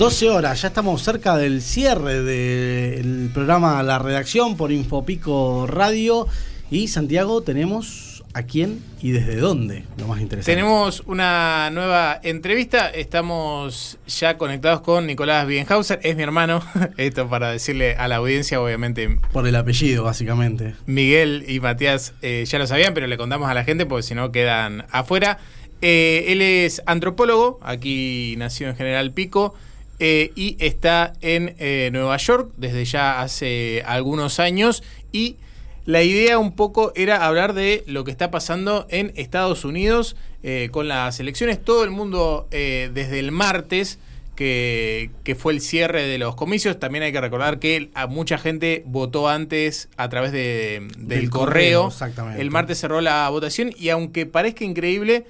12 horas, ya estamos cerca del cierre del programa La Redacción por Infopico Radio. Y Santiago, tenemos a quién y desde dónde, lo más interesante. Tenemos una nueva entrevista, estamos ya conectados con Nicolás Bienhauser, es mi hermano, esto para decirle a la audiencia, obviamente. Por el apellido, básicamente. Miguel y Matías eh, ya lo sabían, pero le contamos a la gente porque si no quedan afuera. Eh, él es antropólogo, aquí nació en General Pico. Eh, y está en eh, Nueva York desde ya hace algunos años y la idea un poco era hablar de lo que está pasando en Estados Unidos eh, con las elecciones. Todo el mundo desde el martes, que, fue el cierre de los comicios, también hay que recordar que a mucha gente votó antes a través de, del, correo. El martes cerró la votación y aunque parezca increíble,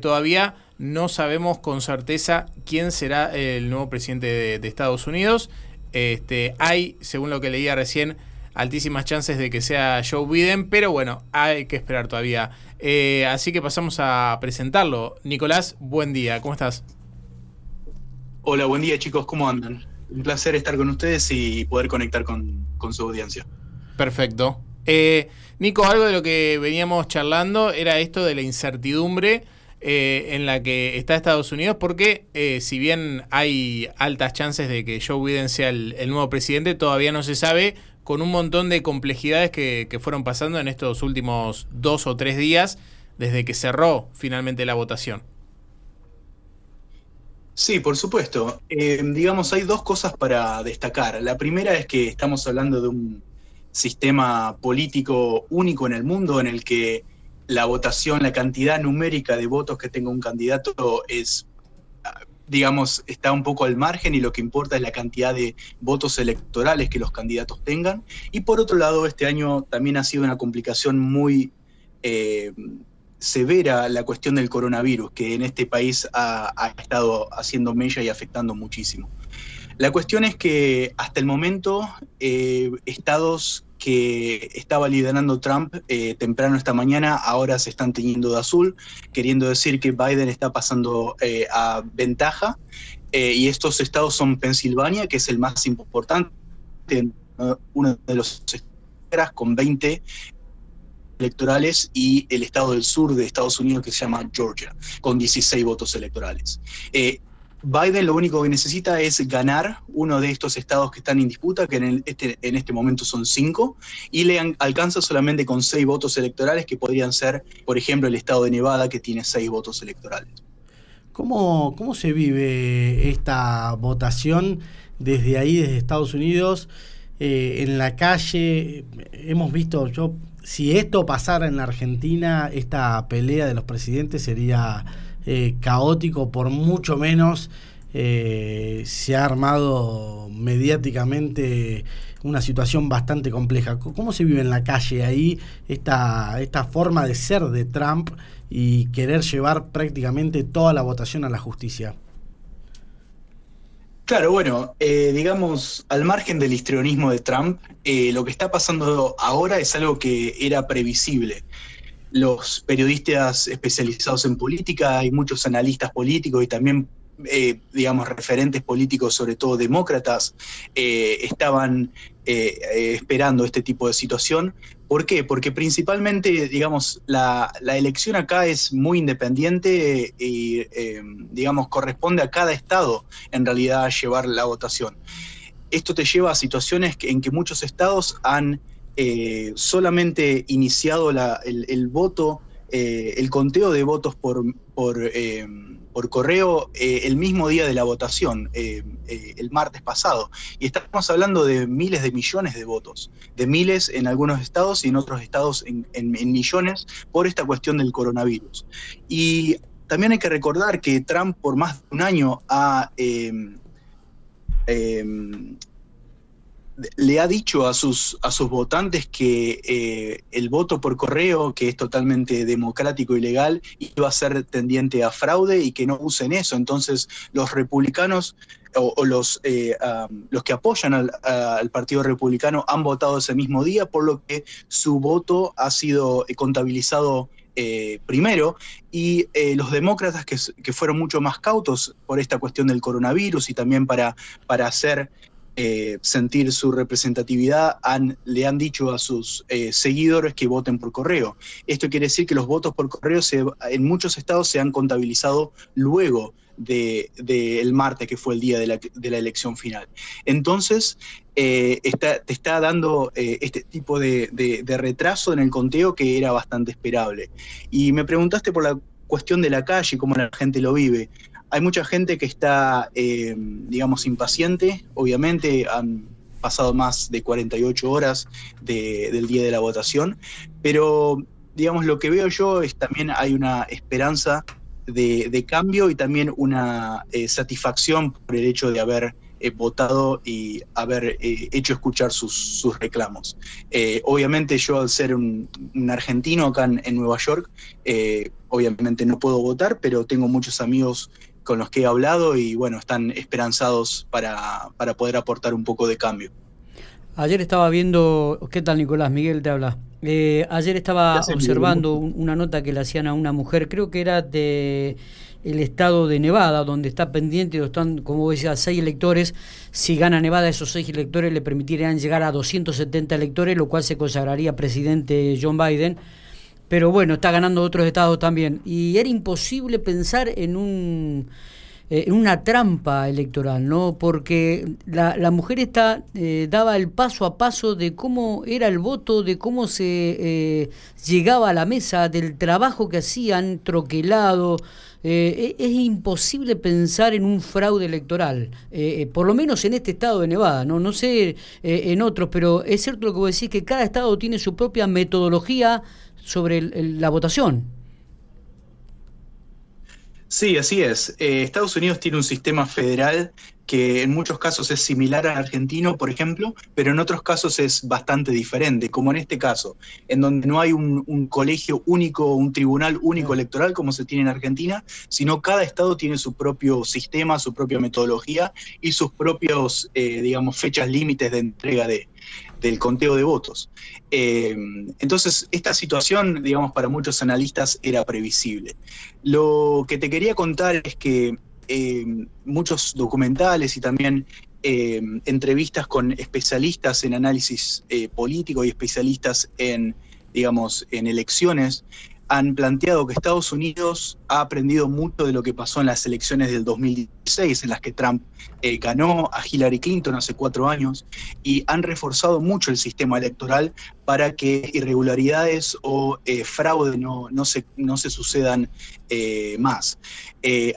todavía no sabemos con certeza quién será el nuevo presidente de, Estados Unidos. Este, hay, según lo que leía recién, altísimas chances de que sea Joe Biden, pero bueno, hay que esperar todavía. Eh, así que pasamos a presentarlo. Nicolás, buen día, ¿cómo estás? Hola, buen día chicos, ¿cómo andan? Un placer estar con ustedes y poder conectar con, su audiencia. Perfecto. Eh, Nico, algo de lo que veníamos charlando era esto de la incertidumbre eh, en la que está Estados Unidos, porque eh, si bien hay altas chances de que Joe Biden sea el, nuevo presidente, todavía no se sabe, con un montón de complejidades que, fueron pasando en estos últimos dos o tres días desde que cerró finalmente la votación. Sí, por supuesto. Eh, digamos, hay dos cosas para destacar. La primera es que estamos hablando de un sistema político único en el mundo en el que la votación, la cantidad numérica de votos que tenga un candidato es, digamos, está un poco al margen y lo que importa es la cantidad de votos electorales que los candidatos tengan. Y por otro lado, este año también ha sido una complicación muy eh, severa la cuestión del coronavirus, que en este país ha, estado haciendo mella y afectando muchísimo. La cuestión es que hasta el momento eh, estados que estaba liderando Trump eh, temprano esta mañana, ahora se están teñiendo de azul, queriendo decir que Biden está pasando eh, a ventaja. Eh, y estos estados son Pensilvania, que es el más importante, uno de los estados con 20 electorales, y el estado del sur de Estados Unidos que se llama Georgia, con 16 votos electorales. Biden lo único que necesita es ganar uno de estos estados que están en disputa, que en, este, este momento son cinco, y le alcanza solamente con seis votos electorales, que podrían ser, por ejemplo, el estado de Nevada, que tiene seis votos electorales. ¿Cómo, cómo se vive esta votación desde ahí, desde Estados Unidos? Eh, en la calle, hemos visto, yo, si esto pasara en la Argentina, esta pelea de los presidentes sería eh, caótico, por mucho menos eh, se ha armado mediáticamente una situación bastante compleja. ¿Cómo se vive en la calle ahí esta, esta forma de ser de Trump y querer llevar prácticamente toda la votación a la justicia? Claro, bueno, eh, digamos, al margen del histrionismo de Trump, lo que está pasando ahora es algo que era previsible los periodistas especializados en política, hay muchos analistas políticos y también, eh, digamos, referentes políticos, sobre todo demócratas, eh, estaban eh, esperando este tipo de situación. ¿Por qué? Porque principalmente, digamos, la, la elección acá es muy independiente y, digamos, corresponde a cada estado en realidad llevar la votación. Esto te lleva a situaciones en que muchos estados han eh, solamente iniciado el, voto, eh, el conteo de votos por, eh, correo el mismo día de la votación, el martes pasado. Y estamos hablando de miles de millones de votos, de miles en algunos estados y en otros estados en, millones por esta cuestión del coronavirus. Y también hay que recordar que Trump por más de un año ha le ha dicho a sus, a sus votantes que eh, el voto por correo, que es totalmente democrático y legal, iba a ser tendiente a fraude y que no usen eso. Entonces, los republicanos o, los, eh, los que apoyan al, al, Partido Republicano han votado ese mismo día, por lo que su voto ha sido contabilizado eh, primero, y eh, los demócratas que, que, fueron mucho más cautos por esta cuestión del coronavirus y también para, para hacer eh, sentir su representatividad, han, le han dicho a sus eh, seguidores que voten por correo. Esto quiere decir que los votos por correo se, en muchos estados se han contabilizado luego del de, el martes, que fue el día de la, de la elección final. Entonces, eh, está, te está dando este tipo de, de, de retraso en el conteo que era bastante esperable. Y me preguntaste por la cuestión de la calle, cómo la gente lo vive. Hay mucha gente que está, eh, digamos, impaciente. Obviamente han pasado más de 48 horas de, del día de la votación, pero, digamos, lo que veo yo es también hay una esperanza de, cambio y también una eh, satisfacción por el hecho de haber eh, votado y haber eh, hecho escuchar sus, reclamos. Obviamente yo al ser un, argentino acá en Nueva York, obviamente no puedo votar, pero tengo muchos amigos con los que he hablado y bueno, están esperanzados para, para poder aportar un poco de cambio. Ayer estaba viendo, ¿qué tal Nicolás? Miguel te habla. Eh, ayer estaba observando un, una nota que le hacían a una mujer, creo que era de el estado de Nevada, donde está pendiente, están, como decía, seis electores. Si gana Nevada, esos seis electores le permitirían llegar a 270 electores, lo cual se consagraría presidente John Biden. Pero bueno, está ganando otros estados también. Y era imposible pensar en un en una trampa electoral, ¿no? Porque la, mujer está, eh, daba el paso a paso de cómo era el voto, de cómo se eh, llegaba a la mesa, del trabajo que hacían, troquelado. Eh, es imposible pensar en un fraude electoral, por lo menos en este estado de Nevada, no, no sé en otros, pero es cierto lo que vos decís, que cada estado tiene su propia metodología sobre el, el, la votación. Sí, así es. Eh, Estados Unidos tiene un sistema federal que en muchos casos es similar al argentino, por ejemplo, pero en otros casos es bastante diferente, como en este caso, en donde no hay un, un colegio único, un tribunal único electoral como se tiene en Argentina, sino cada estado tiene su propio sistema, su propia metodología y sus propios, eh, digamos, fechas límites de entrega de, del conteo de votos. Eh, entonces, esta situación, digamos, para muchos analistas era previsible. Lo que te quería contar es que eh, muchos documentales y también eh, entrevistas con especialistas en análisis político y especialistas en, digamos, en elecciones han planteado que Estados Unidos ha aprendido mucho de lo que pasó en las elecciones del 2016, en las que Trump eh, ganó a Hillary Clinton hace cuatro años, y han reforzado mucho el sistema electoral para que irregularidades o eh, fraude no, no, se, no se sucedan eh, más.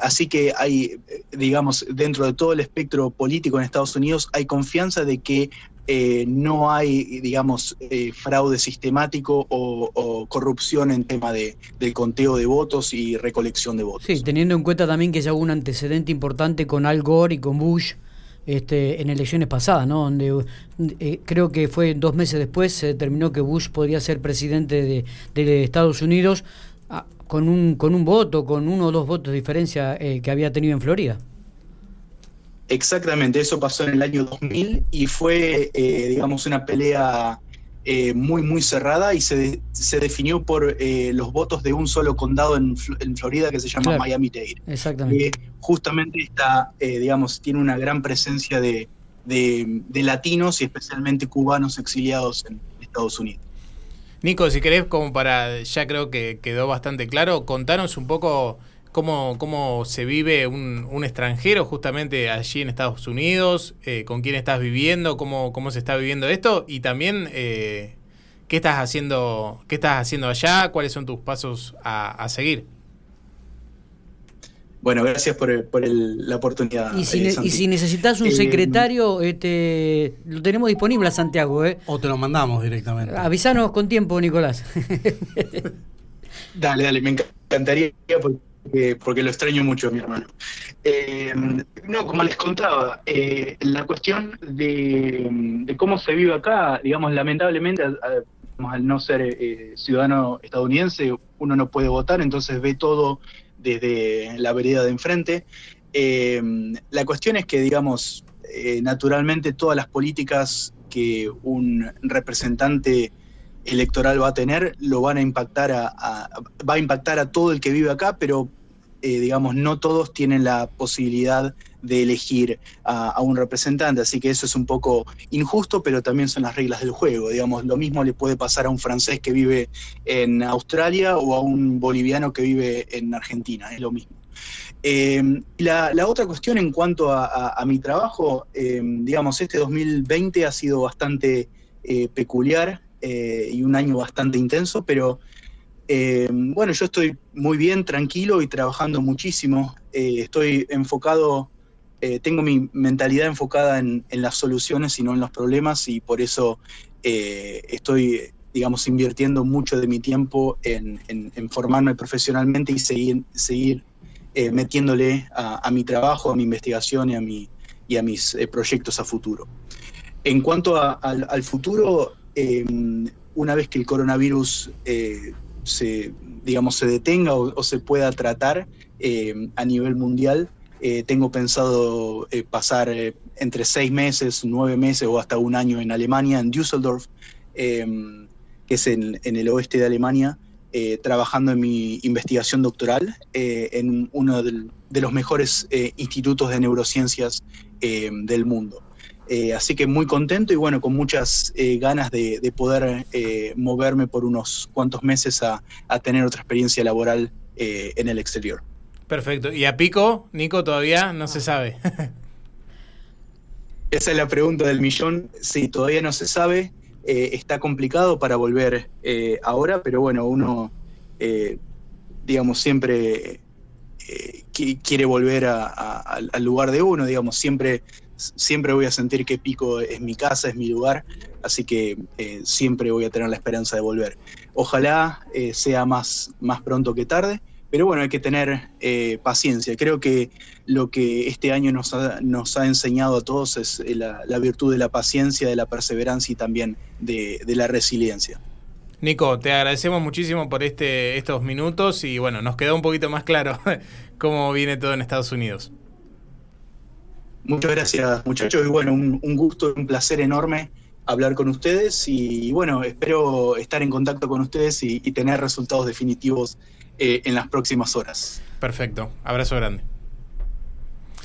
Así que hay, digamos, dentro de todo el espectro político en Estados Unidos, hay confianza de que eh, no hay, digamos, eh, fraude sistemático o, corrupción en tema de, de, conteo de votos y recolección de votos. Sí, teniendo en cuenta también que ya hubo un antecedente importante con Al Gore y con Bush este, en elecciones pasadas, ¿no? Donde eh, creo que fue dos meses después se determinó que Bush podría ser presidente de, Estados Unidos a, con, un, con un voto, con uno o dos votos de diferencia eh, que había tenido en Florida. Exactamente, eso pasó en el año 2000 y fue, eh, digamos, una pelea eh, muy, muy cerrada y se, de, se definió por eh, los votos de un solo condado en, en Florida que se llama claro. Miami-Dade. Exactamente. justamente está, eh, digamos, tiene una gran presencia de, de, de, latinos y especialmente cubanos exiliados en Estados Unidos. Nico, si querés, como para, ya creo que quedó bastante claro, contanos un poco cómo, cómo se vive un, un, extranjero justamente allí en Estados Unidos, eh, con quién estás viviendo, cómo, cómo se está viviendo esto y también eh, qué estás haciendo, qué estás haciendo allá, cuáles son tus pasos a, a seguir. Bueno, gracias por, el, por el, la oportunidad. Y si, eh, y si necesitas un secretario, este, lo tenemos disponible a Santiago. ¿eh? O te lo mandamos directamente. Avisanos con tiempo, Nicolás. dale, dale, me encantaría porque eh, porque lo extraño mucho mi hermano. Eh, no, como les contaba, eh, la cuestión de, de, cómo se vive acá, digamos, lamentablemente, al, no ser ciudadano estadounidense, uno no puede votar, entonces ve todo desde la vereda de enfrente. La cuestión es que, digamos, naturalmente todas las políticas que un representante electoral va a tener, lo van a impactar a, va a impactar a todo el que vive acá, pero eh, digamos, no todos tienen la posibilidad de elegir a, un representante, así que eso es un poco injusto, pero también son las reglas del juego, digamos, lo mismo le puede pasar a un francés que vive en Australia o a un boliviano que vive en Argentina, es lo mismo. Eh, la, otra cuestión en cuanto a, mi trabajo, eh, digamos, este 2020 ha sido bastante peculiar y un año bastante intenso, pero eh, bueno, yo estoy muy bien, tranquilo y trabajando muchísimo. Eh, estoy enfocado, eh, tengo mi mentalidad enfocada en, las soluciones y no en los problemas y por eso estoy, digamos, invirtiendo mucho de mi tiempo en, formarme profesionalmente y seguir, metiéndole a, mi trabajo, a mi investigación y a mis proyectos a futuro. En cuanto al, futuro, una vez que el coronavirus se, digamos, se detenga o, se pueda tratar eh, a nivel mundial. Eh, tengo pensado eh, pasar entre seis meses, nueve meses o hasta un año en Alemania, en Düsseldorf, que es en, el oeste de Alemania, trabajando en mi investigación doctoral en uno de los mejores institutos de neurociencias del mundo. Eh, así que muy contento y bueno, con muchas eh, ganas de, poder eh, moverme por unos cuantos meses a, tener otra experiencia laboral en el exterior. Perfecto. ¿Y a Pico, Nico, todavía no se sabe? Esa es la pregunta del millón. Sí, todavía no se sabe. está complicado para volver ahora, pero bueno, uno, digamos, siempre quiere volver al lugar de uno, digamos, siempre siempre voy a sentir que Pico es mi casa, es mi lugar, así que eh, siempre voy a tener la esperanza de volver. Ojalá eh, sea más, más pronto que tarde, pero bueno, hay que tener eh, paciencia. Creo que lo que este año nos ha, nos ha enseñado a todos es la, virtud de la paciencia, de la perseverancia y también de la resiliencia. Nico, te agradecemos muchísimo por este, estos minutos y bueno, nos quedó un poquito más claro cómo viene todo en Estados Unidos. Muchas gracias, muchachos. Y bueno, un, gusto, un placer enorme hablar con ustedes. Y bueno, espero estar en contacto con ustedes y, tener resultados definitivos eh, en las próximas horas. Perfecto. Abrazo grande.